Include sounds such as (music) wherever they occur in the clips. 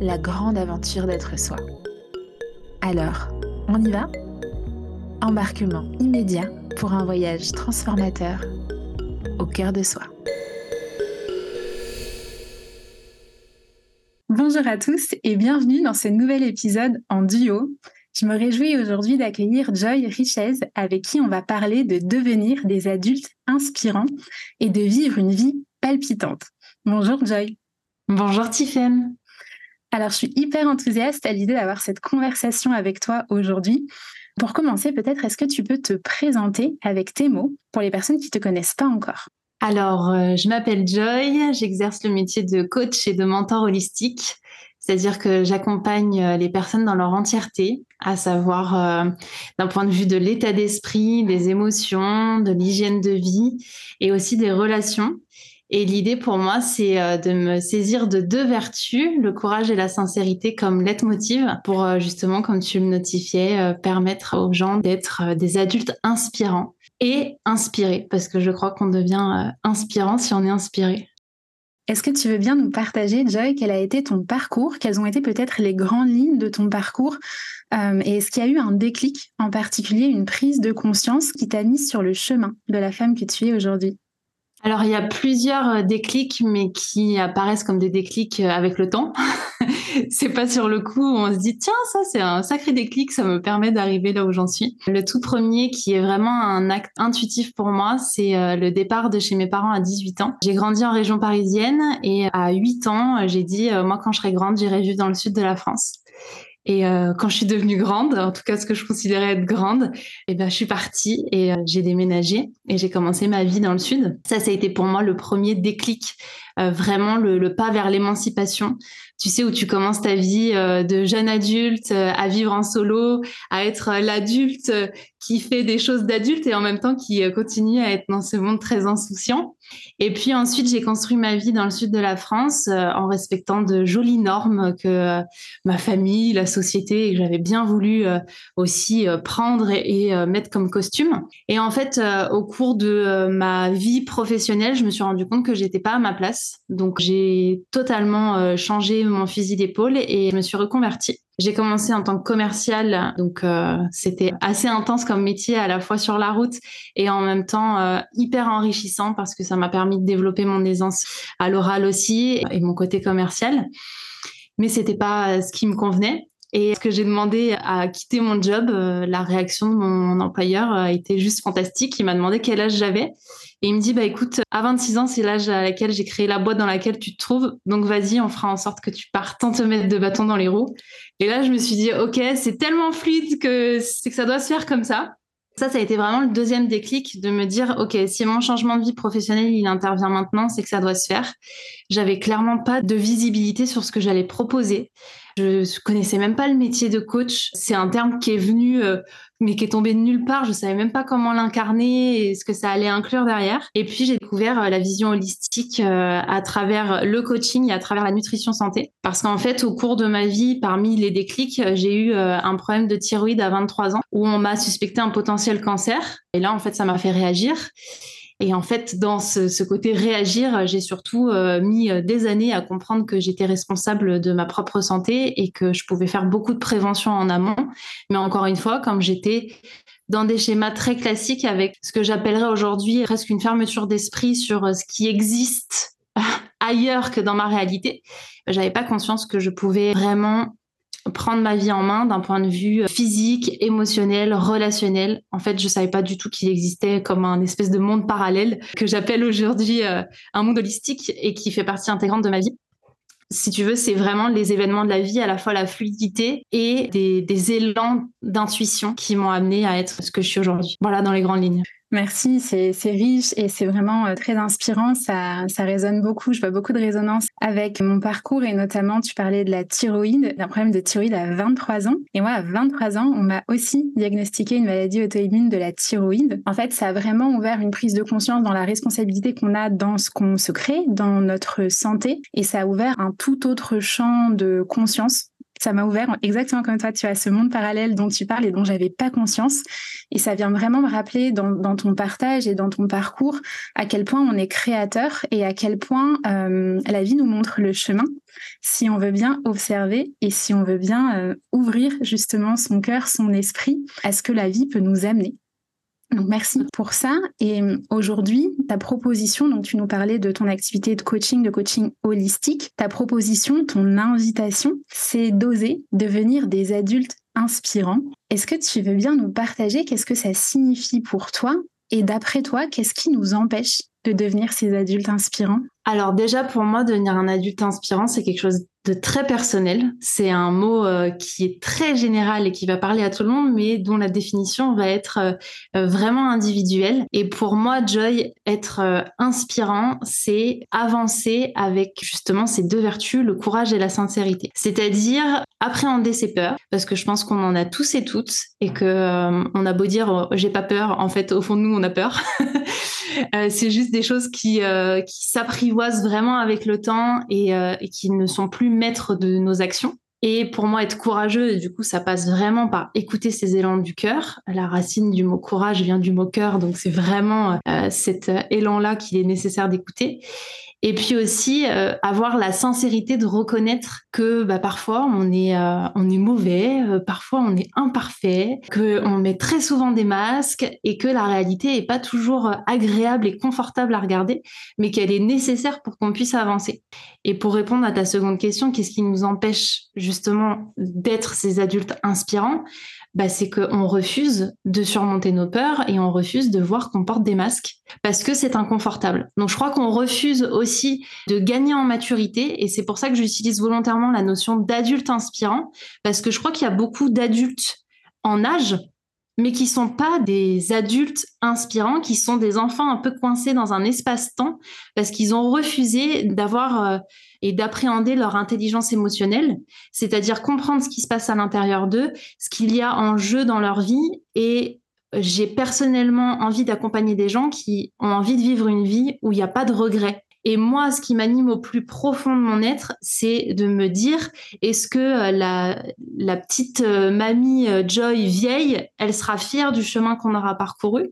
la grande aventure d'être soi. Alors, on y va? Embarquement immédiat pour un voyage transformateur au cœur de soi. Bonjour à tous et bienvenue dans ce nouvel épisode en duo. Je me réjouis aujourd'hui d'accueillir Joy Richez avec qui on va parler de devenir des adultes inspirants et de vivre une vie palpitante. Bonjour Joy. Bonjour Tiffen. Alors, je suis hyper enthousiaste à l'idée d'avoir cette conversation avec toi aujourd'hui. Pour commencer, peut-être, est-ce que tu peux te présenter avec tes mots pour les personnes qui ne te connaissent pas encore? Alors, euh, je m'appelle Joy, j'exerce le métier de coach et de mentor holistique. C'est-à-dire que j'accompagne euh, les personnes dans leur entièreté, à savoir euh, d'un point de vue de l'état d'esprit, des émotions, de l'hygiène de vie et aussi des relations. Et l'idée pour moi, c'est euh, de me saisir de deux vertus, le courage et la sincérité comme leitmotiv pour euh, justement, comme tu le notifiais, euh, permettre aux gens d'être des adultes inspirants et inspirés, parce que je crois qu'on devient inspirant si on est inspiré. Est-ce que tu veux bien nous partager, Joy, quel a été ton parcours? Quelles ont été peut-être les grandes lignes de ton parcours? Et est-ce qu'il y a eu un déclic, en particulier une prise de conscience qui t'a mis sur le chemin de la femme que tu es aujourd'hui? Alors, il y a plusieurs euh, déclics, mais qui apparaissent comme des déclics euh, avec le temps. (laughs) c'est pas sur le coup où on se dit, tiens, ça, c'est un sacré déclic, ça me permet d'arriver là où j'en suis. Le tout premier, qui est vraiment un acte intuitif pour moi, c'est euh, le départ de chez mes parents à 18 ans. J'ai grandi en région parisienne et à 8 ans, j'ai dit, moi, quand je serai grande, j'irai vivre dans le sud de la France. Et euh, quand je suis devenue grande, en tout cas ce que je considérais être grande, eh ben je suis partie et euh, j'ai déménagé et j'ai commencé ma vie dans le sud. Ça, ça a été pour moi le premier déclic, euh, vraiment le, le, pas vers l'émancipation. Tu sais où tu commences ta vie de jeune adulte à vivre en solo, à être l'adulte qui fait des choses d'adulte et en même temps qui continue à être dans ce monde très insouciant. Et puis ensuite, j'ai construit ma vie dans le sud de la France euh, en respectant de jolies normes que euh, ma famille, la société, et que j'avais bien voulu euh, aussi prendre et, mettre comme costume. Et en fait, au cours de ma vie professionnelle, je me suis rendu compte que j'étais pas à ma place. Donc j'ai totalement changé mon fusil d'épaule et je me suis reconvertie. J'ai commencé en tant que commercial, donc euh, c'était assez intense comme métier à la fois sur la route et en même temps euh, hyper enrichissant parce que ça m'a permis de développer mon aisance à l'oral aussi et mon côté commercial. Mais c'était pas ce qui me convenait. Et ce que j'ai demandé à quitter mon job, euh, la réaction de mon employeur a été juste fantastique. Il m'a demandé quel âge j'avais. Et il me dit, bah écoute, à 26 ans, c'est l'âge à laquelle j'ai créé la boîte dans laquelle tu te trouves. Donc vas-y, on fera en sorte que tu partes sans te mettre de bâton dans les roues. Et là, je me suis dit, ok, c'est tellement fluide que c'est que ça doit se faire comme ça. Ça, ça a été vraiment le deuxième déclic de me dire, OK, si mon changement de vie professionnelle, il intervient maintenant, c'est que ça doit se faire. J'avais clairement pas de visibilité sur ce que j'allais proposer. Je connaissais même pas le métier de coach. C'est un terme qui est venu, euh, mais qui est tombé de nulle part. Je savais même pas comment l'incarner et ce que ça allait inclure derrière. Et puis j'ai découvert euh, la vision holistique euh, à travers le coaching et à travers la nutrition santé. Parce qu'en fait, au cours de ma vie, parmi les déclics, j'ai eu un problème de thyroïde à 23 ans où on m'a suspecté un potentiel cancer. Et là, en fait, ça m'a fait réagir. Et en fait, dans ce, côté réagir, j'ai surtout euh, mis euh, des années à comprendre que j'étais responsable de ma propre santé et que je pouvais faire beaucoup de prévention en amont. Mais encore une fois, comme j'étais dans des schémas très classiques avec ce que j'appellerais aujourd'hui presque une fermeture d'esprit sur euh, ce qui existe (laughs) ailleurs que dans ma réalité, j'avais pas conscience que je pouvais vraiment prendre ma vie en main d'un point de vue physique, émotionnel, relationnel. En fait, je savais pas du tout qu'il existait comme un espèce de monde parallèle que j'appelle aujourd'hui un monde holistique et qui fait partie intégrante de ma vie si tu veux, c'est vraiment les événements de la vie, à la fois la fluidité et des, des élans d'intuition qui m'ont amené à être ce que je suis aujourd'hui. Voilà dans les grandes lignes. Merci, c'est riche et c'est vraiment euh, très inspirant. Ça, ça résonne beaucoup. Je vois beaucoup de résonance avec mon parcours et notamment, tu parlais de la thyroïde, d'un problème de thyroïde à 23 ans. Et moi, à 23 ans, on m'a aussi diagnostiqué une maladie auto-immune de la thyroïde. En fait, ça a vraiment ouvert une prise de conscience dans la responsabilité qu'on a dans ce qu'on se crée, dans notre santé. Et ça a ouvert un tout autre champ de conscience ça m'a ouvert exactement comme toi. Tu as ce monde parallèle dont tu parles et dont j'avais pas conscience. Et ça vient vraiment me rappeler dans, ton partage et dans ton parcours à quel point on est créateur et à quel point euh, la vie nous montre le chemin si on veut bien observer et si on veut bien euh, ouvrir justement son cœur, son esprit à ce que la vie peut nous amener. Donc merci pour ça. Et euh, aujourd'hui, ta proposition, donc tu nous parlais de ton activité de coaching, de coaching holistique. Ta proposition, ton invitation, c'est d'oser devenir des adultes inspirants. Est-ce que tu veux bien nous partager qu'est-ce que ça signifie pour toi? Et d'après toi, qu'est-ce qui nous empêche de devenir ces adultes inspirants? Alors déjà, pour moi, devenir un adulte inspirant, c'est quelque chose de très personnel. C'est un mot euh, qui est très général et qui va parler à tout le monde, mais dont la définition va être euh, euh, vraiment individuelle. Et pour moi, Joy, être inspirant, c'est avancer avec justement ces deux vertus, le courage et la sincérité. C'est-à-dire appréhender ses peurs, parce que je pense qu'on en a tous et toutes, et que on a beau dire j'ai pas peur, en fait, au fond de nous, on a peur. (laughs) c'est juste des choses qui, qui s'apprivoisent vraiment avec le temps et, et qui ne sont plus maître de nos actions. Et pour moi, être courageux, du coup, ça passe vraiment par écouter ces élans du cœur. La racine du mot courage vient du mot cœur, donc c'est vraiment euh, cet élan-là qu'il est nécessaire d'écouter. Et puis aussi euh, avoir la sincérité de reconnaître que bah, parfois on est euh, on est mauvais, euh, parfois on est imparfait, que on met très souvent des masques et que la réalité est pas toujours agréable et confortable à regarder, mais qu'elle est nécessaire pour qu'on puisse avancer. Et pour répondre à ta seconde question, qu'est-ce qui nous empêche justement d'être ces adultes inspirants? Bah, c'est qu'on refuse de surmonter nos peurs et on refuse de voir qu'on porte des masques parce que c'est inconfortable. Donc je crois qu'on refuse aussi de gagner en maturité et c'est pour ça que j'utilise volontairement la notion d'adulte inspirant parce que je crois qu'il y a beaucoup d'adultes en âge mais qui sont pas des adultes inspirants, qui sont des enfants un peu coincés dans un espace-temps parce qu'ils ont refusé d'avoir euh, et d'appréhender leur intelligence émotionnelle, c'est-à-dire comprendre ce qui se passe à l'intérieur d'eux, ce qu'il y a en jeu dans leur vie. Et j'ai personnellement envie d'accompagner des gens qui ont envie de vivre une vie où il n'y a pas de regrets. Et moi, ce qui m'anime au plus profond de mon être, c'est de me dire, est-ce que euh, la, petite euh, mamie euh, Joy vieille, elle sera fière du chemin qu'on aura parcouru?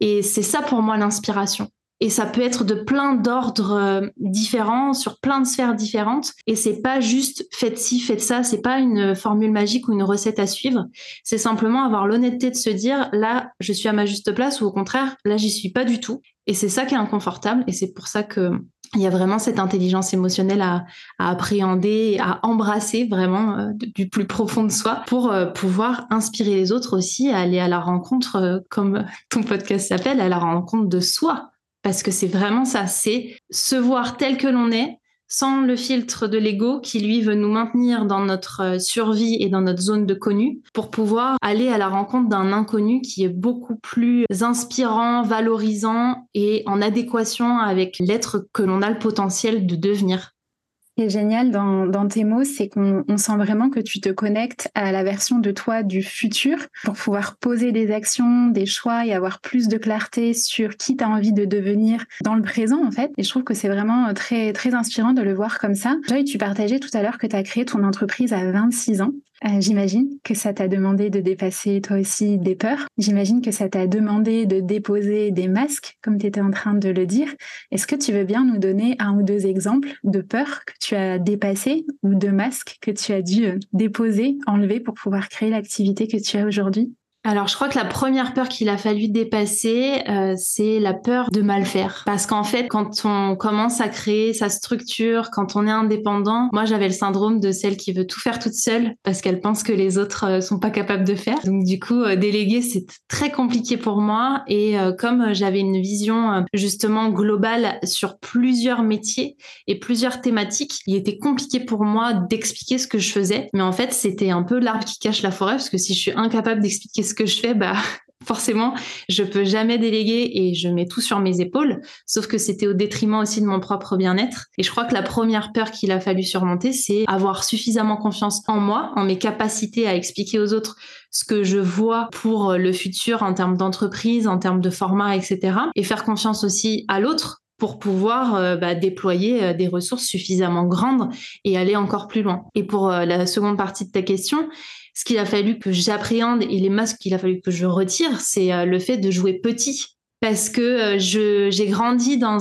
Et c'est ça pour moi l'inspiration. Et ça peut être de plein d'ordres euh, différents, sur plein de sphères différentes. Et c'est pas juste faites ci, faites ça. C'est pas une formule magique ou une recette à suivre. C'est simplement avoir l'honnêteté de se dire là, je suis à ma juste place ou au contraire, là, j'y suis pas du tout. Et c'est ça qui est inconfortable. Et c'est pour ça que il y a vraiment cette intelligence émotionnelle à, appréhender, à embrasser vraiment euh, du plus profond de soi pour euh, pouvoir inspirer les autres aussi à aller à la rencontre, comme ton podcast s'appelle, à la rencontre de soi parce que c'est vraiment ça, c'est se voir tel que l'on est, sans le filtre de l'ego qui, lui, veut nous maintenir dans notre euh, survie et dans notre zone de connu, pour pouvoir aller à la rencontre d'un inconnu qui est beaucoup plus inspirant, valorisant et en adéquation avec l'être que l'on a le potentiel de devenir qui est génial dans, tes mots, c'est qu'on sent vraiment que tu te connectes à la version de toi du futur pour pouvoir poser des actions, des choix et avoir plus de clarté sur qui tu as envie de devenir dans le présent, en fait. Et je trouve que c'est vraiment très, très inspirant de le voir comme ça. Joy, tu partageais tout à l'heure que tu as créé ton entreprise à 26 ans. Euh, j'imagine que ça t'a demandé de dépasser toi aussi des peurs. J'imagine que ça t'a demandé de déposer des masques, comme tu étais en train de le dire. Est-ce que tu veux bien nous donner un ou deux exemples de peurs que tu as dépassées ou de masques que tu as dû euh, déposer, enlever pour pouvoir créer l'activité que tu as aujourd'hui? Alors, je crois que la première peur qu'il a fallu dépasser, euh, c'est la peur de mal faire. Parce qu'en fait, quand on commence à créer sa structure, quand on est indépendant, moi j'avais le syndrome de celle qui veut tout faire toute seule parce qu'elle pense que les autres euh, sont pas capables de faire. Donc du coup, euh, déléguer c'est très compliqué pour moi. Et comme j'avais une vision justement globale sur plusieurs métiers et plusieurs thématiques, il était compliqué pour moi d'expliquer ce que je faisais. Mais en fait, c'était un peu l'arbre qui cache la forêt parce que si je suis incapable d'expliquer ce que je fais, bah (laughs) forcément, je peux jamais déléguer et je mets tout sur mes épaules. Sauf que c'était au détriment aussi de mon propre bien-être. Et je crois que la première peur qu'il a fallu surmonter, c'est avoir suffisamment confiance en moi, en mes capacités à expliquer aux autres ce que je vois pour le futur en termes d'entreprise, en termes de format, etc. Et faire confiance aussi à l'autre pour pouvoir euh, bah, déployer euh, des ressources suffisamment grandes et aller encore plus loin. Et pour euh, la seconde partie de ta question, ce qu'il a fallu que j'appréhende et les masques qu'il a fallu que je retire, c'est euh, le fait de jouer petit. Parce que euh, j'ai grandi dans,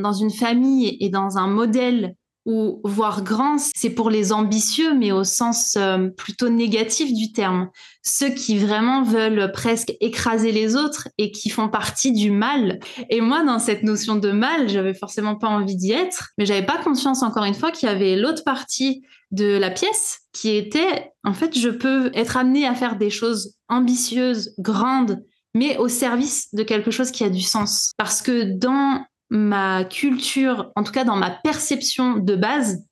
dans une famille et dans un modèle où voir grand, c'est pour les ambitieux, mais au sens euh, plutôt négatif du terme. Ceux qui vraiment veulent presque écraser les autres et qui font partie du mal. Et moi, dans cette notion de mal, j'avais forcément pas envie d'y être, mais j'avais pas conscience, encore une fois, qu'il y avait l'autre partie de la pièce qui était, en fait, je peux être amenée à faire des choses ambitieuses, grandes, mais au service de quelque chose qui a du sens. Parce que dans ma culture, en tout cas dans ma perception de base,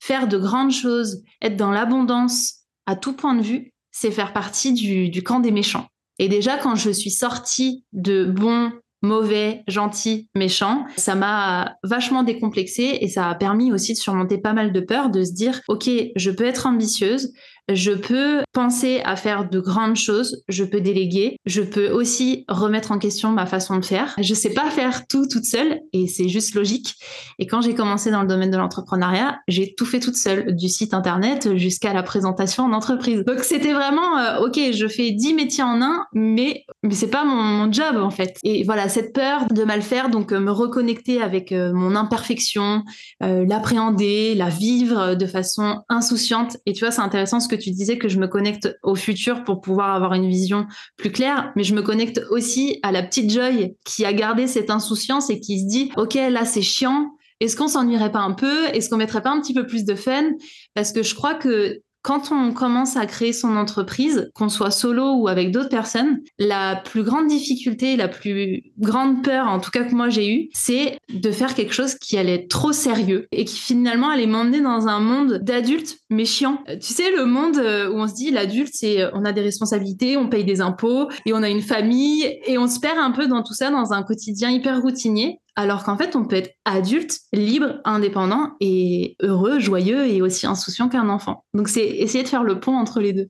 faire de grandes choses, être dans l'abondance à tout point de vue, c'est faire partie du, camp des méchants. Et déjà, quand je suis sortie de bon mauvais, gentil, méchant. Ça m'a vachement décomplexé et ça a permis aussi de surmonter pas mal de peurs, de se dire, OK, je peux être ambitieuse, je peux penser à faire de grandes choses, je peux déléguer, je peux aussi remettre en question ma façon de faire. Je sais pas faire tout toute seule et c'est juste logique. Et quand j'ai commencé dans le domaine de l'entrepreneuriat, j'ai tout fait toute seule, du site internet jusqu'à la présentation en entreprise. Donc c'était vraiment euh, OK, je fais 10 métiers en un, mais mais c'est pas mon, job en fait. Et voilà, cette peur de mal faire, donc euh, me reconnecter avec euh, mon imperfection, l'appréhender, la vivre de façon insouciante. Et tu vois, c'est intéressant ce que tu disais que je me connecte au futur pour pouvoir avoir une vision plus claire, mais je me connecte aussi à la petite Joy qui a gardé cette insouciance et qui se dit, OK, là, c'est chiant. Est-ce qu'on s'ennuierait pas un peu? Est-ce qu'on mettrait pas un petit peu plus de fun? Parce que je crois que quand on commence à créer son entreprise, qu'on soit solo ou avec d'autres personnes, la plus grande difficulté, la plus grande peur, en tout cas que moi j'ai eu, c'est de faire quelque chose qui allait être trop sérieux et qui finalement allait m'emmener dans un monde d'adultes mais chiant. Euh, tu sais, le monde euh, où on se dit l'adulte, c'est euh, on a des responsabilités, on paye des impôts et on a une famille et on se perd un peu dans tout ça dans un quotidien hyper routinier alors qu'en fait, on peut être adulte, libre, indépendant et heureux, joyeux et aussi insouciant qu'un enfant. Donc, c'est essayer de faire le pont entre les deux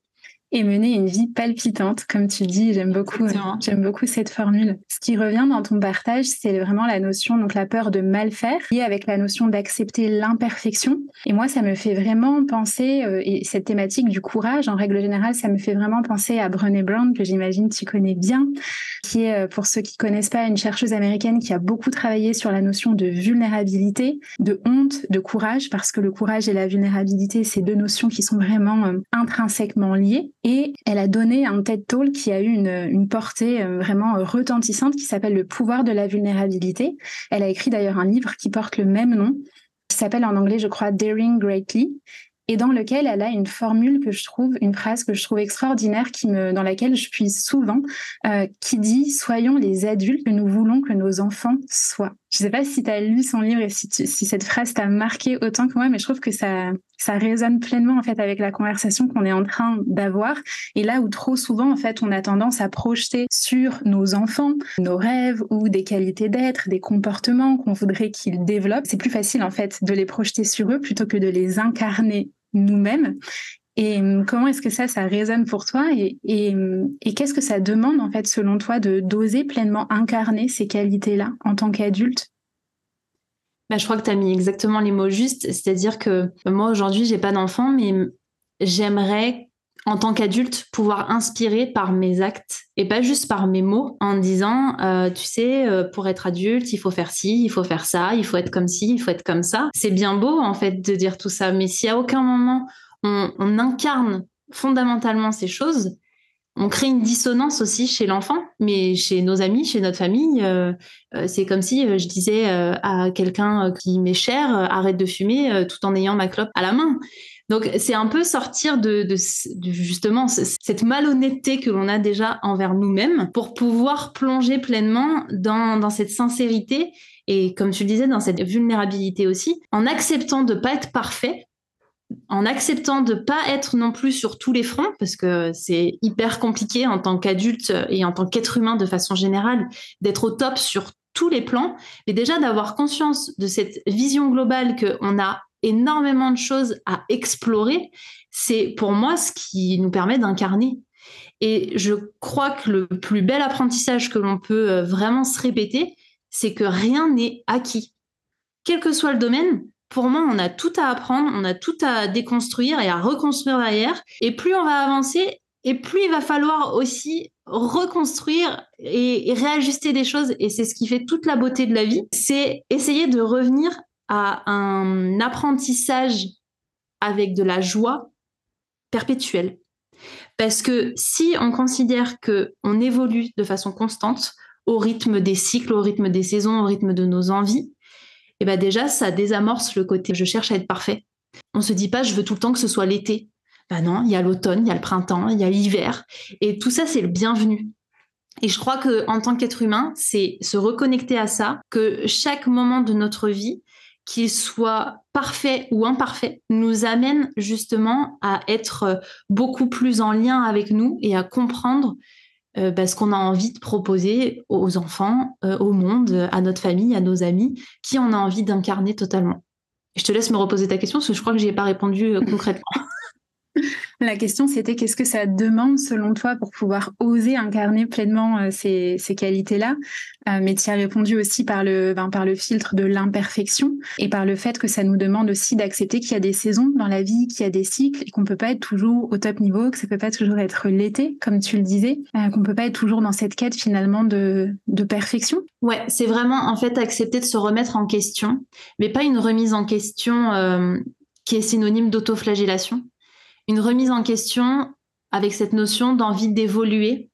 et mener une vie palpitante, comme tu dis. J'aime beaucoup, j'aime beaucoup cette formule. Ce qui revient dans ton partage, c'est vraiment la notion, donc la peur de mal faire, liée avec la notion d'accepter l'imperfection. Et moi, ça me fait vraiment penser, euh, et cette thématique du courage, en règle générale, ça me fait vraiment penser à Brené Brown, que j'imagine tu connais bien, qui est, euh, pour ceux qui connaissent pas, une chercheuse américaine qui a beaucoup travaillé sur la notion de vulnérabilité, de honte, de courage, parce que le courage et la vulnérabilité, c'est deux notions qui sont vraiment euh, intrinsèquement liées. Et elle a donné un TED Talk qui a eu une, portée euh, vraiment retentissante qui s'appelle Le pouvoir de la vulnérabilité. Elle a écrit d'ailleurs un livre qui porte le même nom, qui s'appelle en anglais, je crois, Daring Greatly et dans lequel elle a une formule que je trouve, une phrase que je trouve extraordinaire, qui me, dans laquelle je puise souvent, euh, qui dit Soyons les adultes que nous voulons que nos enfants soient. Je ne sais pas si tu as lu son livre et si, si cette phrase t'a marqué autant que moi, mais je trouve que ça, ça résonne pleinement en fait avec la conversation qu'on est en train d'avoir. Et là où trop souvent en fait on a tendance à projeter sur nos enfants nos rêves ou des qualités d'être, des comportements qu'on voudrait qu'ils développent, c'est plus facile en fait de les projeter sur eux plutôt que de les incarner nous-mêmes. Et hum, comment est-ce que ça, ça résonne pour toi et, hum, et, qu'est-ce que ça demande, en fait, selon toi, de d'oser pleinement incarner ces qualités-là en tant qu'adulte? Bah, je crois que tu as mis exactement les mots justes. C'est-à-dire que moi, aujourd'hui, j'ai pas d'enfant, mais j'aimerais, en tant qu'adulte, pouvoir inspirer par mes actes et pas juste par mes mots en disant, euh, tu sais, euh, pour être adulte, il faut faire ci, il faut faire ça, il faut être comme ci, il faut être comme ça. C'est bien beau, en fait, de dire tout ça. Mais si à aucun moment on, incarne fondamentalement ces choses, on crée une dissonance aussi chez l'enfant, mais chez nos amis, chez notre famille. Euh, euh, c'est comme si je disais à quelqu'un qui m'est cher, arrête de fumer tout en ayant ma clope à la main. Donc c'est un peu sortir de, justement cette malhonnêteté que l'on a déjà envers nous-mêmes pour pouvoir plonger pleinement dans, dans cette sincérité et comme tu le disais, dans cette vulnérabilité aussi, en acceptant de pas être parfait, en acceptant de pas être non plus sur tous les fronts, parce que c'est hyper compliqué en tant qu'adulte et en tant qu'être humain de façon générale d'être au top sur tous les plans, mais déjà d'avoir conscience de cette vision globale qu'on a énormément de choses à explorer, c'est pour moi ce qui nous permet d'incarner. Et je crois que le plus bel apprentissage que l'on peut euh, vraiment se répéter, c'est que rien n'est acquis. Quel que soit le domaine, pour moi, on a tout à apprendre, on a tout à déconstruire et à reconstruire derrière. Et plus on va avancer, et plus il va falloir aussi reconstruire et, réajuster des choses. Et c'est ce qui fait toute la beauté de la vie. C'est essayer de revenir à un apprentissage avec de la joie perpétuelle. Parce que si on considère que on évolue de façon constante, au rythme des cycles, au rythme des saisons, au rythme de nos envies, et ben déjà, ça désamorce le côté je cherche à être parfait. On se dit pas je veux tout le temps que ce soit l'été. Ben non, il y a l'automne, il y a le printemps, il y a l'hiver. Et tout ça, c'est le bienvenu. Et je crois que en tant qu'être humain, c'est se reconnecter à ça, que chaque moment de notre vie, qu'il soit parfait ou imparfait, nous amène justement à être beaucoup plus en lien avec nous et à comprendre euh, parce qu'on a envie de proposer aux enfants, euh, au monde, à notre famille, à nos amis, qui on a envie d'incarner totalement. Je te laisse me reposer ta question parce que je crois que n'y ai pas répondu euh, concrètement. (laughs) La question, c'était qu'est-ce que ça demande selon toi pour pouvoir oser incarner pleinement euh, ces, qualités-là? Euh, Mais tu as répondu aussi par le, ben, par le filtre de l'imperfection et par le fait que ça nous demande aussi d'accepter qu'il y a des saisons dans la vie, qu'il y a des cycles et qu'on peut pas être toujours au top niveau, que ça peut pas toujours être l'été, comme tu le disais, euh, qu'on peut pas être toujours dans cette quête finalement de, de perfection. Ouais, c'est vraiment en fait accepter de se remettre en question, mais pas une remise en question qui est synonyme d'autoflagellation une remise en question avec cette notion d'envie d'évoluer,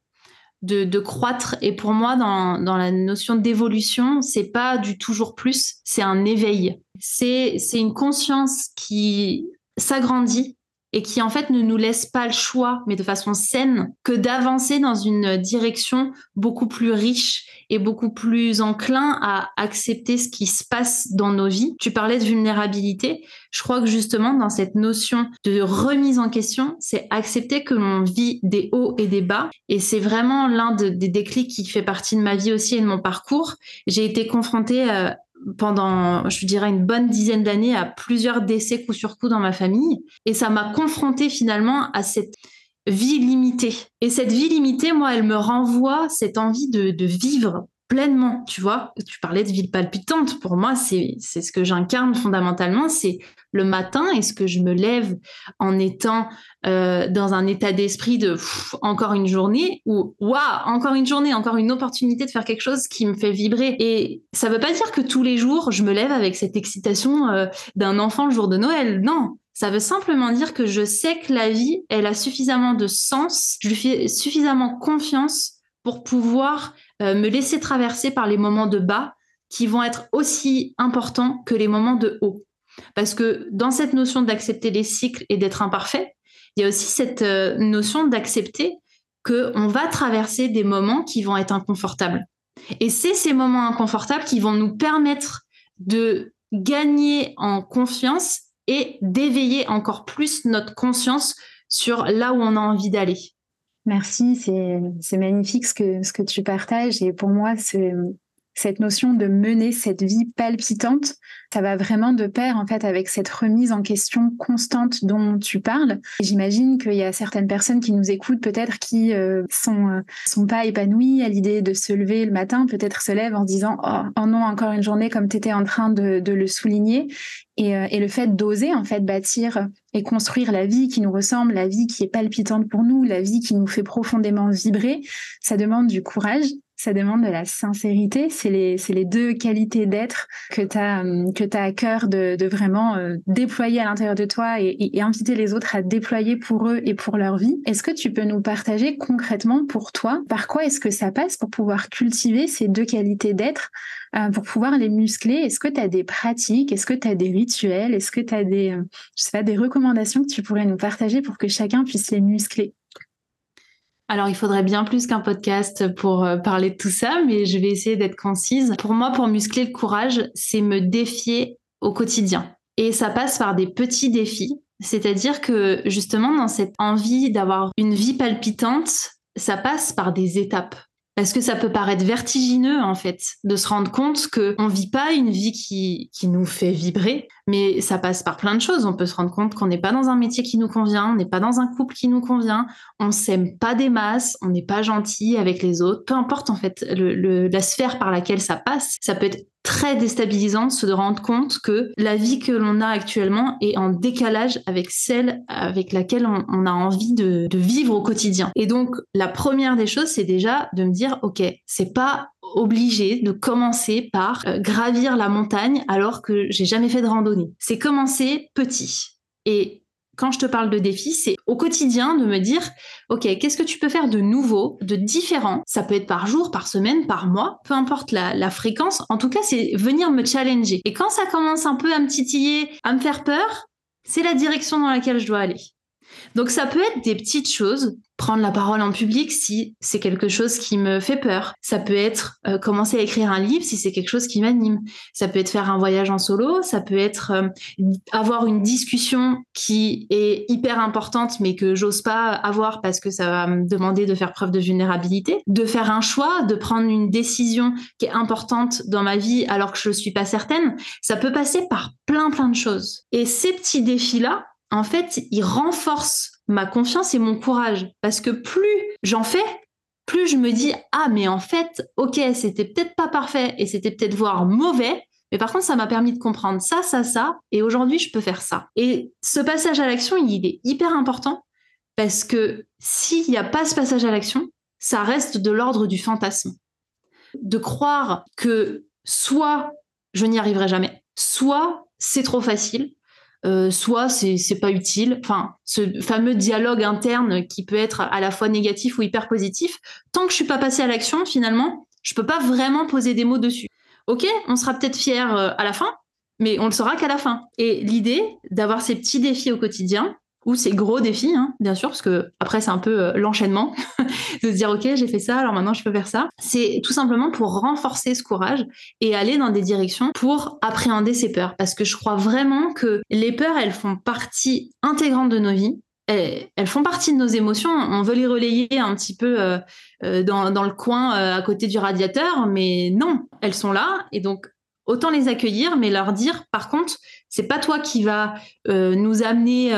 de, croître. Et pour moi, dans, dans la notion d'évolution, c'est pas du toujours plus, c'est un éveil. C'est, c'est une conscience qui s'agrandit et qui en fait ne nous laisse pas le choix, mais de façon saine, que d'avancer dans une direction beaucoup plus riche et beaucoup plus enclin à accepter ce qui se passe dans nos vies. Tu parlais de vulnérabilité. Je crois que justement, dans cette notion de remise en question, c'est accepter que l'on vit des hauts et des bas. Et c'est vraiment l'un des déclics qui fait partie de ma vie aussi et de mon parcours. J'ai été confrontée euh, pendant, je dirais, une bonne dizaine d'années à plusieurs décès coup sur coup dans ma famille. Et ça m'a confrontée finalement à cette vie limitée. Et cette vie limitée, moi, elle me renvoie cette envie de, vivre pleinement, tu vois. Tu parlais de ville palpitante. Pour moi, c'est ce que j'incarne fondamentalement. C'est le matin, est-ce que je me lève en étant euh, dans un état d'esprit de encore une journée ou waouh, encore une journée, encore une opportunité de faire quelque chose qui me fait vibrer. Et ça veut pas dire que tous les jours, je me lève avec cette excitation euh, d'un enfant le jour de Noël. Non, ça veut simplement dire que je sais que la vie, elle a suffisamment de sens, je lui fais suffisamment confiance pour pouvoir euh, me laisser traverser par les moments de bas qui vont être aussi importants que les moments de haut. Parce que dans cette notion d'accepter les cycles et d'être imparfait, il y a aussi cette euh, notion d'accepter qu'on va traverser des moments qui vont être inconfortables. Et c'est ces moments inconfortables qui vont nous permettre de gagner en confiance et d'éveiller encore plus notre conscience sur là où on a envie d'aller. Merci, c'est magnifique ce que, tu partages. Et pour moi, cette notion de mener cette vie palpitante, ça va vraiment de pair en fait avec cette remise en question constante dont tu parles. J'imagine qu'il y a certaines personnes qui nous écoutent peut-être qui euh, sont euh, sont pas épanouies à l'idée de se lever le matin, peut-être se lèvent en se disant oh, oh, non encore une journée comme tu étais en train de, de le souligner et, euh, et le fait d'oser en fait bâtir et construire la vie qui nous ressemble, la vie qui est palpitante pour nous, la vie qui nous fait profondément vibrer, ça demande du courage ça demande de la sincérité. C'est les, deux qualités d'être que tu as, hum, que à cœur de, vraiment euh, déployer à l'intérieur de toi et, inviter les autres à déployer pour eux et pour leur vie. Est-ce que tu peux nous partager concrètement pour toi par quoi est-ce que ça passe pour pouvoir cultiver ces deux qualités d'être, euh, pour pouvoir les muscler? Est-ce que tu as des pratiques? Est-ce que tu as des rituels? Est-ce que tu as des, euh, des recommandations que tu pourrais nous partager pour que chacun puisse les muscler? Alors, il faudrait bien plus qu'un podcast pour euh, parler de tout ça, mais je vais essayer d'être concise. Pour moi, pour muscler le courage, c'est me défier au quotidien. Et ça passe par des petits défis. C'est-à-dire que justement, dans cette envie d'avoir une vie palpitante, ça passe par des étapes. Parce que ça peut paraître vertigineux, en fait, de se rendre compte qu'on ne vit pas une vie qui, qui nous fait vibrer, mais ça passe par plein de choses. On peut se rendre compte qu'on n'est pas dans un métier qui nous convient, on n'est pas dans un couple qui nous convient, on s'aime pas des masses, on n'est pas gentil avec les autres. Peu importe, en fait, la sphère par laquelle ça passe, ça peut être très déstabilisant de se rendre compte que la vie que l'on a actuellement est en décalage avec celle avec laquelle on, a envie de, de, vivre au quotidien. Et donc, la première des choses, c'est déjà de me dire, OK, c'est pas obligé de commencer par euh, gravir la montagne alors que j'ai jamais fait de randonnée. C'est commencer petit. Et quand je te parle de défi, c'est au quotidien de me dire, OK, qu'est-ce que tu peux faire de nouveau, de différent? Ça peut être par jour, par semaine, par mois, peu importe la, fréquence. En tout cas, c'est venir me challenger. Et quand ça commence un peu à me titiller, à me faire peur, c'est la direction dans laquelle je dois aller. Donc ça peut être des petites choses, prendre la parole en public si c'est quelque chose qui me fait peur. Ça peut être euh, commencer à écrire un livre si c'est quelque chose qui m'anime. Ça peut être faire un voyage en solo, ça peut être euh, avoir une discussion qui est hyper importante mais que j'ose pas avoir parce que ça va me demander de faire preuve de vulnérabilité, de faire un choix, de prendre une décision qui est importante dans ma vie alors que je suis pas certaine. Ça peut passer par plein plein de choses. Et ces petits défis-là, en fait, ils renforcent ma confiance et mon courage. Parce que plus j'en fais, plus je me dis, ah, mais en fait, ok, c'était peut-être pas parfait et c'était peut-être voire mauvais, mais par contre, ça m'a permis de comprendre ça, ça, ça, et aujourd'hui, je peux faire ça. Et ce passage à l'action, il est hyper important parce que s'il n'y a pas ce passage à l'action, ça reste de l'ordre du fantasme. De croire que soit je n'y arriverai jamais, soit c'est trop facile, euh, soit c'est pas utile. Enfin, ce fameux dialogue interne qui peut être à la fois négatif ou hyper positif. Tant que je suis pas passée à l'action, finalement, je peux pas vraiment poser des mots dessus. Ok, on sera peut-être fier euh, à la fin, mais on le saura qu'à la fin. Et l'idée d'avoir ces petits défis au quotidien, ou ces gros défis, hein, bien sûr, parce que après c'est un peu euh, l'enchaînement (laughs) de se dire ok j'ai fait ça, alors maintenant je peux faire ça. C'est tout simplement pour renforcer ce courage et aller dans des directions pour appréhender ces peurs, parce que je crois vraiment que les peurs elles font partie intégrante de nos vies. Elles, font partie de nos émotions. On veut les relayer un petit peu euh, euh, dans, le coin à côté du radiateur, mais non, elles sont là et donc autant les accueillir, mais leur dire, par contre, c'est pas toi qui va nous amener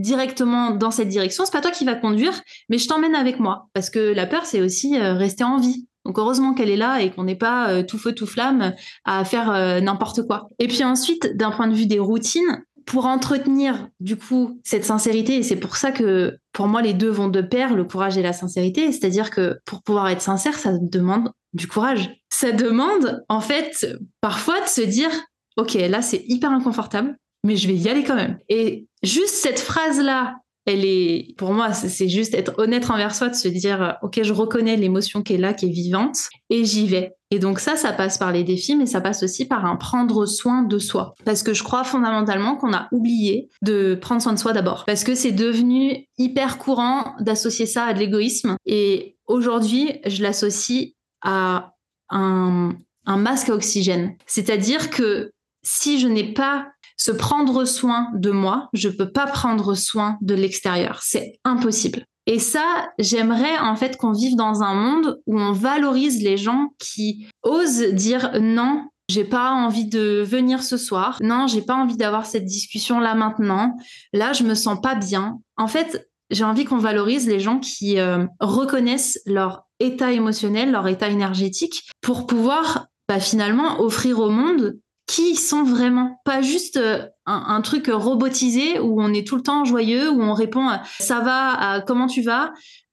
directement dans cette direction. C'est pas toi qui va conduire, mais je t'emmène avec moi parce que la peur, c'est aussi euh, rester en vie. Donc heureusement qu'elle est là et qu'on n'est pas euh, tout feu tout flamme à faire euh, n'importe quoi. Et puis ensuite, d'un point de vue des routines, pour entretenir du coup cette sincérité, et c'est pour ça que pour moi les deux vont de pair, le courage et la sincérité, c'est-à-dire que pour pouvoir être sincère, ça demande du courage. Ça demande en fait parfois de se dire, ok, là c'est hyper inconfortable, mais je vais y aller quand même. Et juste cette phrase-là, elle est, pour moi, c'est juste être honnête envers soi, de se dire, OK, je reconnais l'émotion qui est là, qui est vivante, et j'y vais. Et donc ça, ça passe par les défis, mais ça passe aussi par un prendre soin de soi. Parce que je crois fondamentalement qu'on a oublié de prendre soin de soi d'abord. Parce que c'est devenu hyper courant d'associer ça à de l'égoïsme. Et aujourd'hui, je l'associe à un, un masque à oxygène. C'est-à-dire que si je n'ai pas se prendre soin de moi, je peux pas prendre soin de l'extérieur. C'est impossible. Et ça, j'aimerais en fait qu'on vive dans un monde où on valorise les gens qui osent dire non, j'ai pas envie de venir ce soir. Non, j'ai pas envie d'avoir cette discussion là maintenant. Là, je me sens pas bien. En fait, j'ai envie qu'on valorise les gens qui euh, reconnaissent leur état émotionnel, leur état énergétique pour pouvoir bah, finalement offrir au monde qui sont vraiment. Pas juste euh, un, truc robotisé où on est tout le temps joyeux, où on répond ça va, comment tu vas,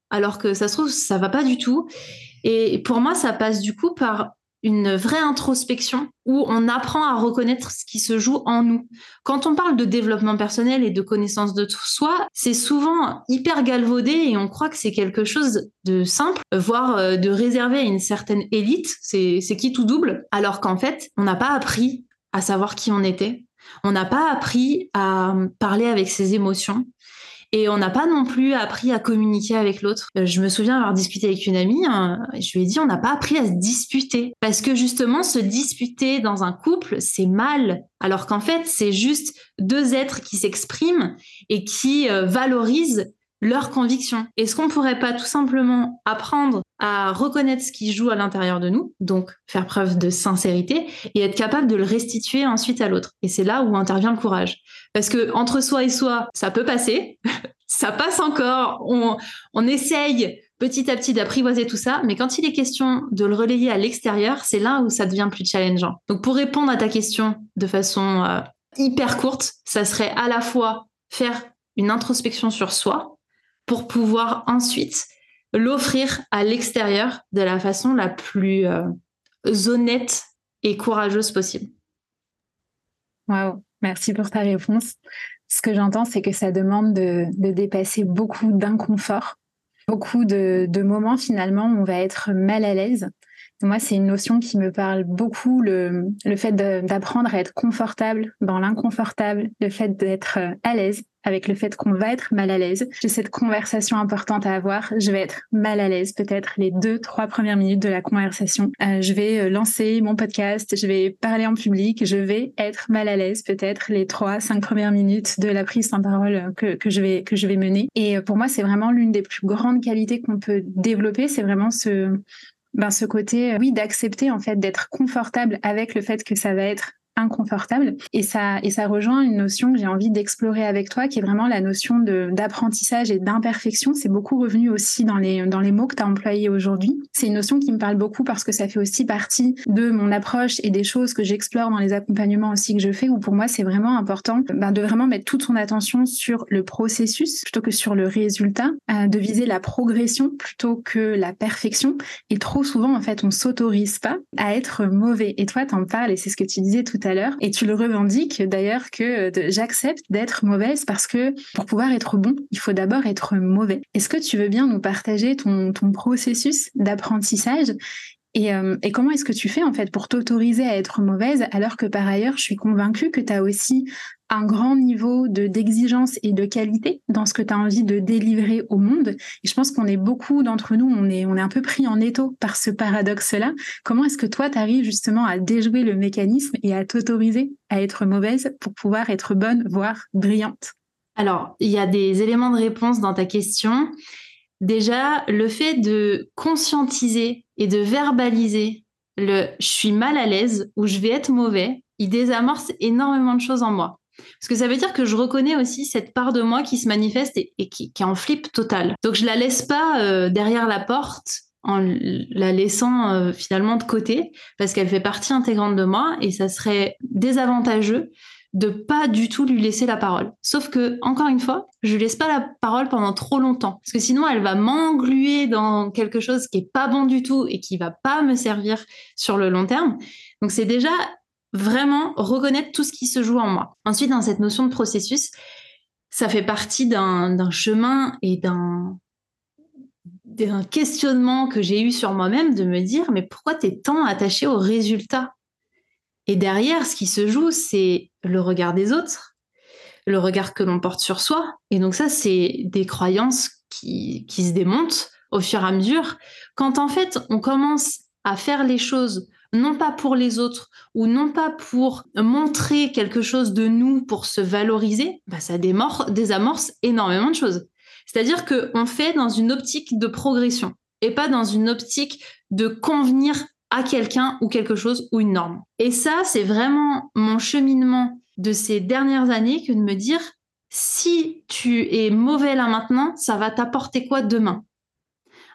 alors que ça se trouve, ça va pas du tout. Et pour moi, ça passe du coup par une vraie introspection où on apprend à reconnaître ce qui se joue en nous. Quand on parle de développement personnel et de connaissance de soi, c'est souvent hyper galvaudé et on croit que c'est quelque chose de simple, voire euh, de réservé à une certaine élite, c'est qui tout double, alors qu'en fait, on n'a pas appris à savoir qui on était, on n'a pas appris à parler avec ses émotions, et on n'a pas non plus appris à communiquer avec l'autre. Euh, je me souviens avoir discuté avec une amie, hein, je lui ai dit on n'a pas appris à se disputer. Parce que justement, se disputer dans un couple, c'est mal. Alors qu'en fait, c'est juste deux êtres qui s'expriment et qui euh, valorisent leurs convictions. Est-ce qu'on pourrait pas tout simplement apprendre à reconnaître ce qui joue à l'intérieur de nous, donc faire preuve de sincérité et être capable de le restituer ensuite à l'autre? Et c'est là où intervient le courage. Parce que entre soi et soi, ça peut passer, (laughs) ça passe encore, on, on essaye petit à petit d'apprivoiser tout ça, mais quand il est question de le relayer à l'extérieur, c'est là où ça devient plus challengeant. Donc pour répondre à ta question de façon euh, hyper courte, ça serait à la fois faire une introspection sur soi, pour pouvoir ensuite l'offrir à l'extérieur de la façon la plus euh, honnête et courageuse possible. Waouh, merci pour ta réponse. Ce que j'entends, c'est que ça demande de, dépasser beaucoup d'inconfort, beaucoup de, moments finalement où on va être mal à l'aise. Moi, c'est une notion qui me parle beaucoup, le, le fait d'apprendre à être confortable dans l'inconfortable, le fait d'être euh, à l'aise avec le fait qu'on va être mal à l'aise. J'ai cette conversation importante à avoir. Je vais être mal à l'aise peut-être les deux, trois premières minutes de la conversation. Euh, je vais euh, lancer mon podcast, je vais parler en public, je vais être mal à l'aise peut-être les trois, cinq premières minutes de la prise en parole que, que je vais que je vais mener. Et euh, pour moi, c'est vraiment l'une des plus grandes qualités qu'on peut développer. C'est vraiment ce ben, ce côté, oui, d'accepter en fait d'être confortable avec le fait que ça va être inconfortable. Et ça, et ça rejoint une notion que j'ai envie d'explorer avec toi, qui est vraiment la notion d'apprentissage et d'imperfection. C'est beaucoup revenu aussi dans les, dans les mots que tu as employés aujourd'hui. C'est une notion qui me parle beaucoup parce que ça fait aussi partie de mon approche et des choses que j'explore dans les accompagnements aussi que je fais, où pour moi, c'est vraiment important ben, de vraiment mettre toute son attention sur le processus plutôt que sur le résultat, euh, de viser la progression plutôt que la perfection. Et trop souvent, en fait, on s'autorise pas à être mauvais. Et toi, t'en parles et c'est ce que tu disais tout à Et tu le revendiques d'ailleurs que j'accepte d'être mauvaise parce que pour pouvoir être bon, il faut d'abord être mauvais. Est-ce que tu veux bien nous partager ton, processus d'apprentissage et, euh, et, comment est-ce que tu fais en fait pour t'autoriser à être mauvaise alors que par ailleurs je suis convaincue que tu as aussi un grand niveau de d'exigence et de qualité dans ce que tu as envie de délivrer au monde. Et je pense qu'on est beaucoup d'entre nous, on est, on est un peu pris en étau par ce paradoxe-là. Comment est-ce que toi, tu arrives justement à déjouer le mécanisme et à t'autoriser à être mauvaise pour pouvoir être bonne, voire brillante? Alors, il y a des éléments de réponse dans ta question. Déjà, le fait de conscientiser et de verbaliser le je suis mal à l'aise ou je vais être mauvais, il désamorce énormément de choses en moi. Parce que ça veut dire que je reconnais aussi cette part de moi qui se manifeste et, qui, est en flip total. Donc je la laisse pas euh, derrière la porte en la laissant euh, finalement de côté parce qu'elle fait partie intégrante de moi et ça serait désavantageux de pas du tout lui laisser la parole. Sauf que, encore une fois, je lui laisse pas la parole pendant trop longtemps. Parce que sinon, elle va m'engluer dans quelque chose qui est pas bon du tout et qui va pas me servir sur le long terme. Donc, c'est déjà vraiment reconnaître tout ce qui se joue en moi. Ensuite, dans cette notion de processus, ça fait partie d'un chemin et d'un questionnement que j'ai eu sur moi-même de me dire mais pourquoi tu es tant attaché au résultat? Et derrière, ce qui se joue, c'est le regard des autres, le regard que l'on porte sur soi. Et donc ça, c'est des croyances qui, qui se démontent au fur et à mesure. Quand en fait, on commence à faire les choses non pas pour les autres ou non pas pour montrer quelque chose de nous pour se valoriser, bah ça désamorce énormément de choses. C'est-à-dire qu'on fait dans une optique de progression et pas dans une optique de convenir à quelqu'un ou quelque chose ou une norme. Et ça, c'est vraiment mon cheminement de ces dernières années que de me dire, si tu es mauvais là maintenant, ça va t'apporter quoi demain?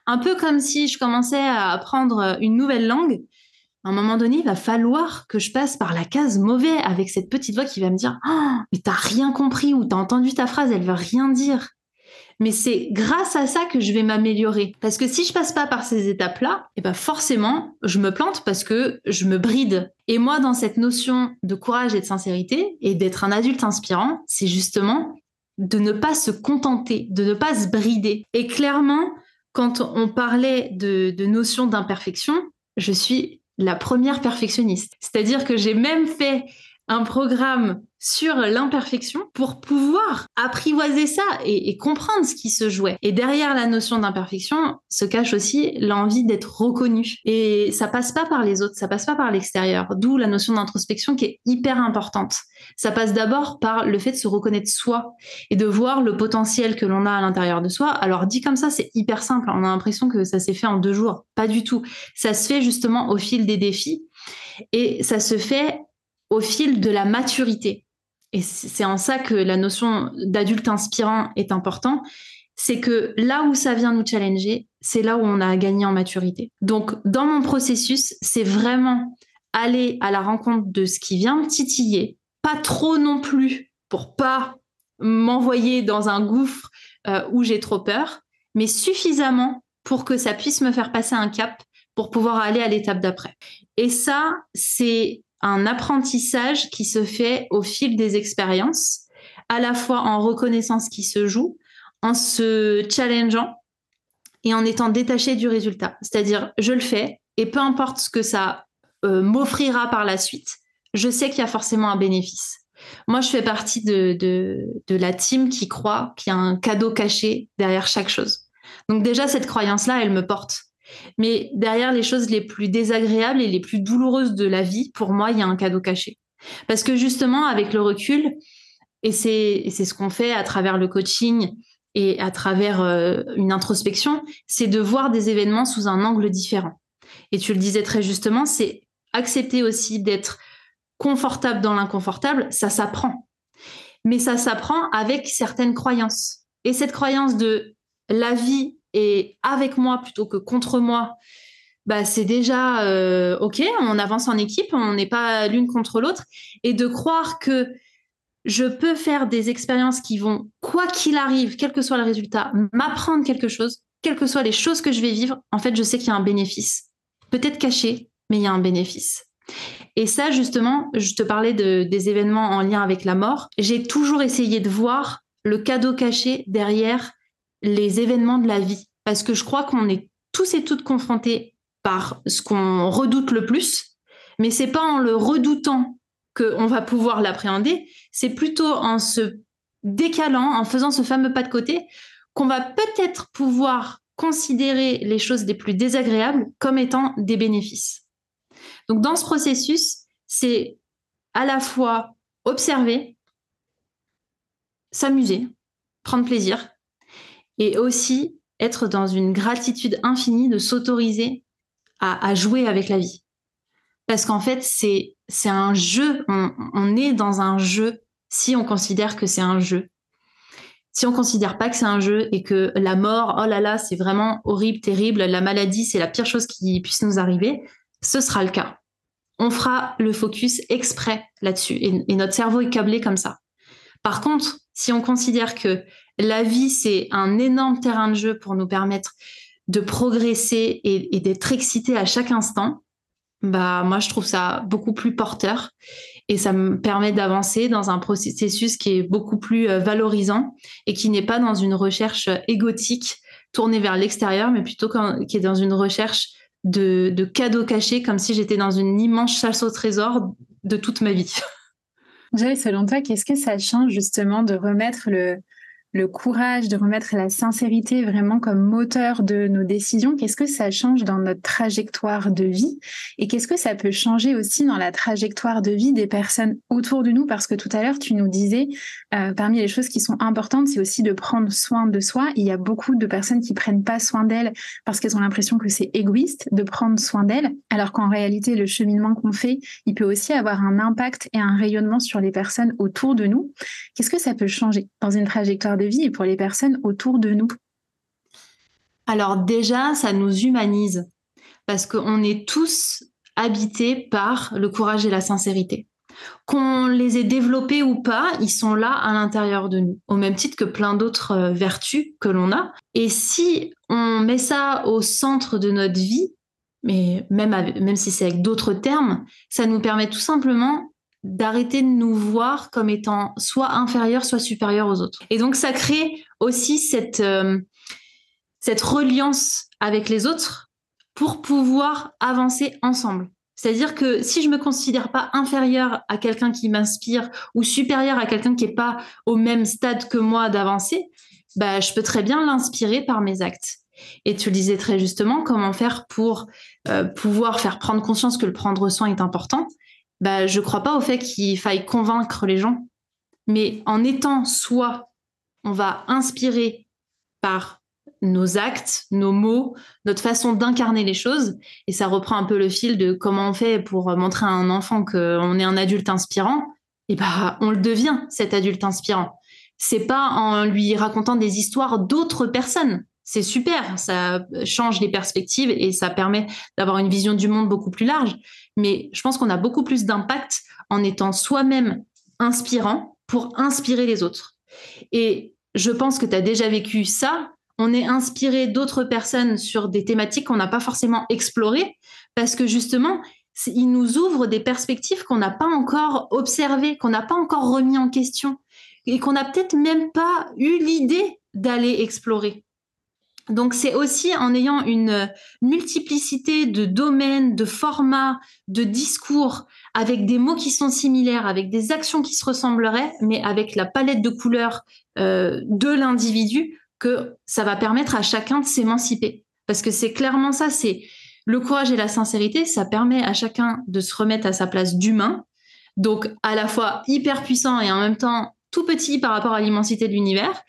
Un peu comme si je commençais à apprendre une nouvelle langue à un moment donné, il va falloir que je passe par la case mauvais avec cette petite voix qui va me dire oh, mais t'as rien compris ou t'as entendu ta phrase, elle veut rien dire. mais c'est grâce à ça que je vais m'améliorer. Parce que si je passe pas par ces étapes-là, eh ben forcément, je me plante parce que je me bride. Et moi, dans cette notion de courage et de sincérité et d'être un adulte inspirant, c'est justement de ne pas se contenter, de ne pas se brider. Et clairement, quand on parlait de, de notion d'imperfection, je suis la première perfectionniste. C'est-à-dire que j'ai même fait un programme sur l'imperfection pour pouvoir apprivoiser ça et, comprendre ce qui se jouait. Et derrière la notion d'imperfection se cache aussi l'envie d'être reconnu. Et ça passe pas par les autres, ça passe pas par l'extérieur. D'où la notion d'introspection qui est hyper importante. Ça passe d'abord par le fait de se reconnaître soi et de voir le potentiel que l'on a à l'intérieur de soi. Alors dit comme ça, c'est hyper simple. On a l'impression que ça s'est fait en deux jours. Pas du tout. Ça se fait justement au fil des défis. Et ça se fait au fil de la maturité. Et c'est en ça que la notion d'adulte inspirant est important. C'est que là où ça vient nous challenger, c'est là où on a gagné en maturité. Donc, dans mon processus, c'est vraiment aller à la rencontre de ce qui vient me titiller, pas trop non plus pour pas m'envoyer dans un gouffre euh, où j'ai trop peur, mais suffisamment pour que ça puisse me faire passer un cap pour pouvoir aller à l'étape d'après. Et ça, c'est un apprentissage qui se fait au fil des expériences, à la fois en reconnaissant ce qui se joue, en se challengeant et en étant détaché du résultat. C'est-à-dire, je le fais et peu importe ce que ça euh, m'offrira par la suite, je sais qu'il y a forcément un bénéfice. Moi, je fais partie de, de la team qui croit qu'il y a un cadeau caché derrière chaque chose. Donc déjà, cette croyance-là, elle me porte. Mais derrière les choses les plus désagréables et les plus douloureuses de la vie, pour moi, il y a un cadeau caché. Parce que justement, avec le recul, et c'est ce qu'on fait à travers le coaching et à travers euh, une introspection, c'est de voir des événements sous un angle différent. Et tu le disais très justement, c'est accepter aussi d'être confortable dans l'inconfortable, ça s'apprend. Mais ça s'apprend avec certaines croyances. Et cette croyance de la vie et avec moi plutôt que contre moi, bah, c'est déjà euh, OK, on avance en équipe, on n'est pas l'une contre l'autre. Et de croire que je peux faire des expériences qui vont, quoi qu'il arrive, quel que soit le résultat, m'apprendre quelque chose, quelles que soient les choses que je vais vivre, en fait, je sais qu'il y a un bénéfice. Peut-être caché, mais il y a un bénéfice. Et ça, justement, je te parlais de, des événements en lien avec la mort. J'ai toujours essayé de voir le cadeau caché derrière les événements de la vie. Parce que je crois qu'on est tous et toutes confrontés par ce qu'on redoute le plus, mais c'est pas en le redoutant qu'on va pouvoir l'appréhender, c'est plutôt en se décalant, en faisant ce fameux pas de côté, qu'on va peut-être pouvoir considérer les choses les plus désagréables comme étant des bénéfices. Donc dans ce processus, c'est à la fois observer, s'amuser, prendre plaisir, et aussi être dans une gratitude infinie de s'autoriser à, jouer avec la vie. Parce qu'en fait, c'est, un jeu, on, est dans un jeu si on considère que c'est un jeu. Si on considère pas que c'est un jeu et que la mort, oh là là, c'est vraiment horrible, terrible, la maladie, c'est la pire chose qui puisse nous arriver, ce sera le cas. On fera le focus exprès là-dessus et notre cerveau est câblé comme ça. Par contre, si on considère que la vie, c'est un énorme terrain de jeu pour nous permettre de progresser et, d'être excité à chaque instant, bah moi je trouve ça beaucoup plus porteur et ça me permet d'avancer dans un processus qui est beaucoup plus euh, valorisant et qui n'est pas dans une recherche égotique tournée vers l'extérieur, mais plutôt qui est dans une recherche de, de cadeaux cachés, comme si j'étais dans une immense chasse au trésor de toute ma vie. (laughs) Joël, selon toi, qu'est-ce que ça change justement de remettre le, le courage de remettre la sincérité vraiment comme moteur de nos décisions, qu'est-ce que ça change dans notre trajectoire de vie et qu'est-ce que ça peut changer aussi dans la trajectoire de vie des personnes autour de nous? Parce que tout à l'heure tu nous disais euh, parmi les choses qui sont importantes c'est aussi de prendre soin de soi. Il y a beaucoup de personnes qui prennent pas soin d'elles parce qu'elles ont l'impression que c'est égoïste de prendre soin d'elles alors qu'en réalité le cheminement qu'on fait il peut aussi avoir un impact et un rayonnement sur les personnes autour de nous. Qu'est-ce que ça peut changer dans une trajectoire de vie et pour les personnes autour de nous? Alors déjà, ça nous humanise parce qu'on est tous habités par le courage et la sincérité. Qu'on les ait développés ou pas, ils sont là à l'intérieur de nous, au même titre que plein d'autres euh, vertus que l'on a. Et si on met ça au centre de notre vie, mais même, même si c'est avec d'autres termes, ça nous permet tout simplement d'arrêter de nous voir comme étant soit inférieurs, soit supérieurs aux autres. Et donc ça crée aussi cette, euh, cette reliance avec les autres pour pouvoir avancer ensemble. C'est-à-dire que si je me considère pas inférieure à quelqu'un qui m'inspire ou supérieure à quelqu'un qui n'est pas au même stade que moi d'avancer, bah, je peux très bien l'inspirer par mes actes. Et tu le disais très justement, comment faire pour euh, pouvoir faire prendre conscience que le prendre soin est important bah, Je ne crois pas au fait qu'il faille convaincre les gens, mais en étant soi, on va inspirer par nos actes, nos mots, notre façon d'incarner les choses. Et ça reprend un peu le fil de comment on fait pour montrer à un enfant qu'on est un adulte inspirant. Et bah, on le devient, cet adulte inspirant. C'est pas en lui racontant des histoires d'autres personnes. C'est super, ça change les perspectives et ça permet d'avoir une vision du monde beaucoup plus large. Mais je pense qu'on a beaucoup plus d'impact en étant soi-même inspirant pour inspirer les autres. Et je pense que tu as déjà vécu ça on est inspiré d'autres personnes sur des thématiques qu'on n'a pas forcément explorées parce que justement, il nous ouvre des perspectives qu'on n'a pas encore observées, qu'on n'a pas encore remis en question et qu'on n'a peut-être même pas eu l'idée d'aller explorer. Donc c'est aussi en ayant une multiplicité de domaines, de formats, de discours, avec des mots qui sont similaires, avec des actions qui se ressembleraient, mais avec la palette de couleurs euh, de l'individu, que ça va permettre à chacun de s'émanciper. Parce que c'est clairement ça, c'est le courage et la sincérité, ça permet à chacun de se remettre à sa place d'humain, donc à la fois hyper puissant et en même temps tout petit par rapport à l'immensité de l'univers,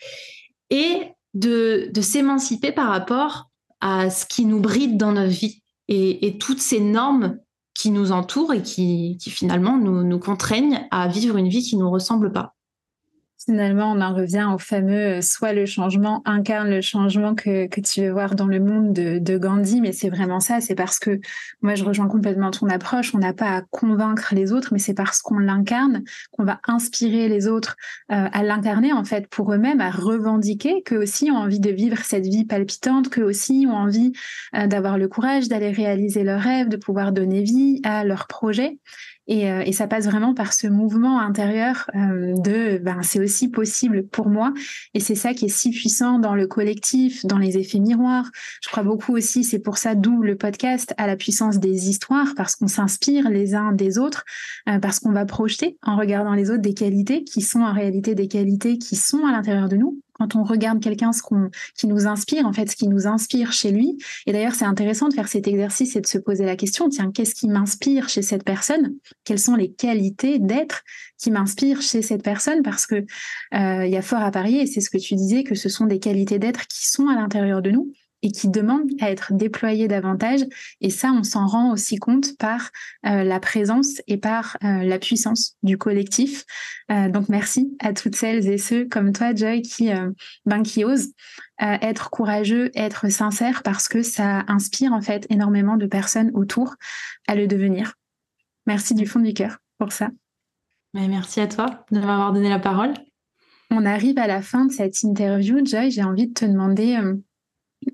et de, s'émanciper par rapport à ce qui nous bride dans notre vie et, toutes ces normes qui nous entourent et qui, finalement nous, nous contraignent à vivre une vie qui ne nous ressemble pas. Finalement, on en revient au fameux euh, soit le changement incarne le changement que, que tu veux voir dans le monde de, Gandhi, mais c'est vraiment ça. C'est parce que moi, je rejoins complètement ton approche. On n'a pas à convaincre les autres, mais c'est parce qu'on l'incarne qu'on va inspirer les autres euh, à l'incarner en fait pour eux-mêmes, à revendiquer qu'eux aussi ont envie de vivre cette vie palpitante, qu'eux aussi ont envie euh, d'avoir le courage d'aller réaliser leurs rêves, de pouvoir donner vie à leurs projets. Et, euh, et, ça passe vraiment par ce mouvement intérieur euh, de ben, c'est aussi possible pour moi. Et c'est ça qui est si puissant dans le collectif, dans les effets miroirs. Je crois beaucoup aussi, c'est pour ça d'où le podcast à la puissance des histoires, parce qu'on s'inspire les uns des autres, euh, parce qu'on va projeter en regardant les autres des qualités qui sont en réalité des qualités qui sont à l'intérieur de nous quand on regarde quelqu'un ce qu'on qui nous inspire, en fait, ce qui nous inspire chez lui. Et d'ailleurs, c'est intéressant de faire cet exercice et de se poser la question tiens, qu'est-ce qui m'inspire chez cette personne? Quelles sont les qualités d'être qui m'inspirent chez cette personne? Parce que euh, il y a fort à parier, et c'est ce que tu disais, que ce sont des qualités d'être qui sont à l'intérieur de nous et qui demande à être déployé davantage. Et ça, on s'en rend aussi compte par euh, la présence et par euh, la puissance du collectif. Euh, donc merci à toutes celles et ceux comme toi, Joy, qui, ben, qui osent être courageux, être sincère, parce que ça inspire en fait énormément de personnes autour à le devenir. Merci du fond du cœur pour ça. merci à toi de m'avoir donné la parole. On arrive à la fin de cette interview. Joy, j'ai envie de te demander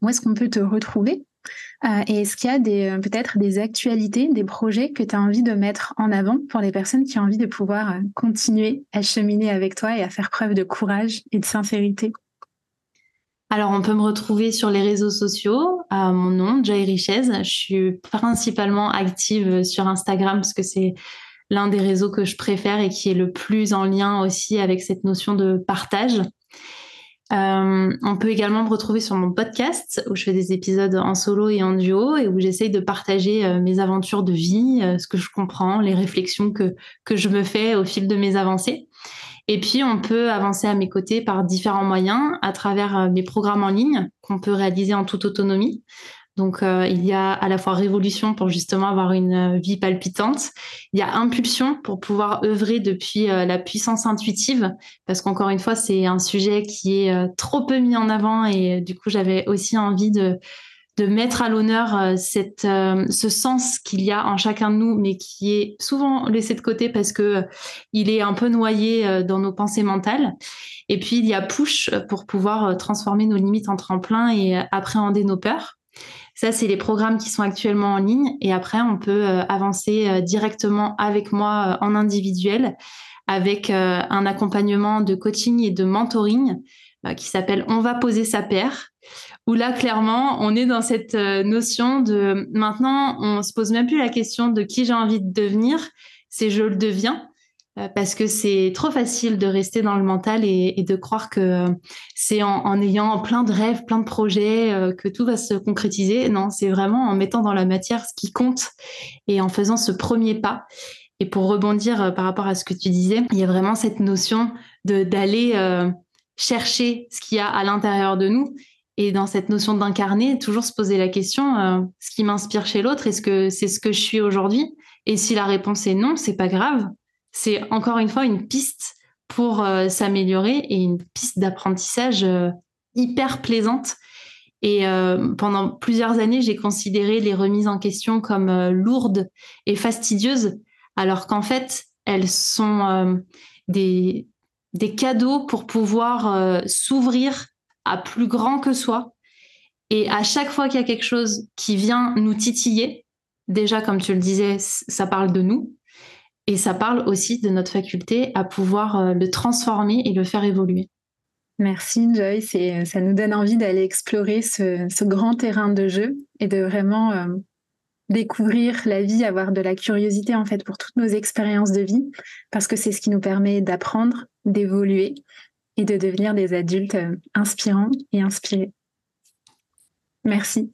où est-ce qu'on peut te retrouver? Euh, Et est-ce qu'il y a euh, peut-être des actualités, des projets que tu as envie de mettre en avant pour les personnes qui ont envie de pouvoir euh, continuer à cheminer avec toi et à faire preuve de courage et de sincérité? Alors, on peut me retrouver sur les réseaux sociaux mon nom, Joy Richez. Je suis principalement active sur Instagram parce que c'est l'un des réseaux que je préfère et qui est le plus en lien aussi avec cette notion de partage. Euh, on peut également me retrouver sur mon podcast où je fais des épisodes en solo et en duo et où j'essaye de partager euh, mes aventures de vie, euh, ce que je comprends, les réflexions que, que je me fais au fil de mes avancées. Et puis, on peut avancer à mes côtés par différents moyens, à travers mes programmes en ligne qu'on peut réaliser en toute autonomie. Donc, euh, il y a à la fois révolution pour justement avoir une euh, vie palpitante. Il y a impulsion pour pouvoir œuvrer depuis euh, la puissance intuitive, parce qu'encore une fois, c'est un sujet qui est trop peu mis en avant et du coup, j'avais aussi envie de, mettre à l'honneur ce sens qu'il y a en chacun de nous, mais qui est souvent laissé de côté parce que euh, il est un peu noyé dans nos pensées mentales. Et puis il y a push pour pouvoir transformer nos limites en tremplin et appréhender nos peurs. Ça, c'est les programmes qui sont actuellement en ligne. Et après, on peut avancer directement avec moi en individuel, avec un accompagnement de coaching et de mentoring qui s'appelle On va poser sa paire où là, clairement, on est dans cette euh, notion de maintenant, on se pose même plus la question de qui j'ai envie de devenir, c'est je le deviens euh, parce que c'est trop facile de rester dans le mental et, de croire que c'est en, ayant plein de rêves, plein de projets euh, que tout va se concrétiser. Non, c'est vraiment en mettant dans la matière ce qui compte et en faisant ce premier pas. Et pour rebondir par rapport à ce que tu disais, il y a vraiment cette notion d'aller chercher ce qu'il y a à l'intérieur de nous et dans cette notion d'incarner, toujours se poser la question euh, ce qui m'inspire chez l'autre, est-ce que c'est ce que je suis aujourd'hui? Et si la réponse est non, c'est pas grave. C'est encore une fois une piste pour euh, s'améliorer et une piste d'apprentissage euh, hyper plaisante. Et pendant plusieurs années, j'ai considéré les remises en question comme lourdes et fastidieuses, alors qu'en fait, elles sont des, des cadeaux pour pouvoir s'ouvrir à plus grand que soi. Et à chaque fois qu'il y a quelque chose qui vient nous titiller, déjà, comme tu le disais, ça parle de nous. Et ça parle aussi de notre faculté à pouvoir euh, le transformer et le faire évoluer. Merci Joyce, et ça nous donne envie d'aller explorer ce, grand terrain de jeu et de vraiment euh, découvrir la vie, avoir de la curiosité en fait pour toutes nos expériences de vie, parce que c'est ce qui nous permet d'apprendre, d'évoluer et de devenir des adultes euh, inspirants et inspirés. Merci.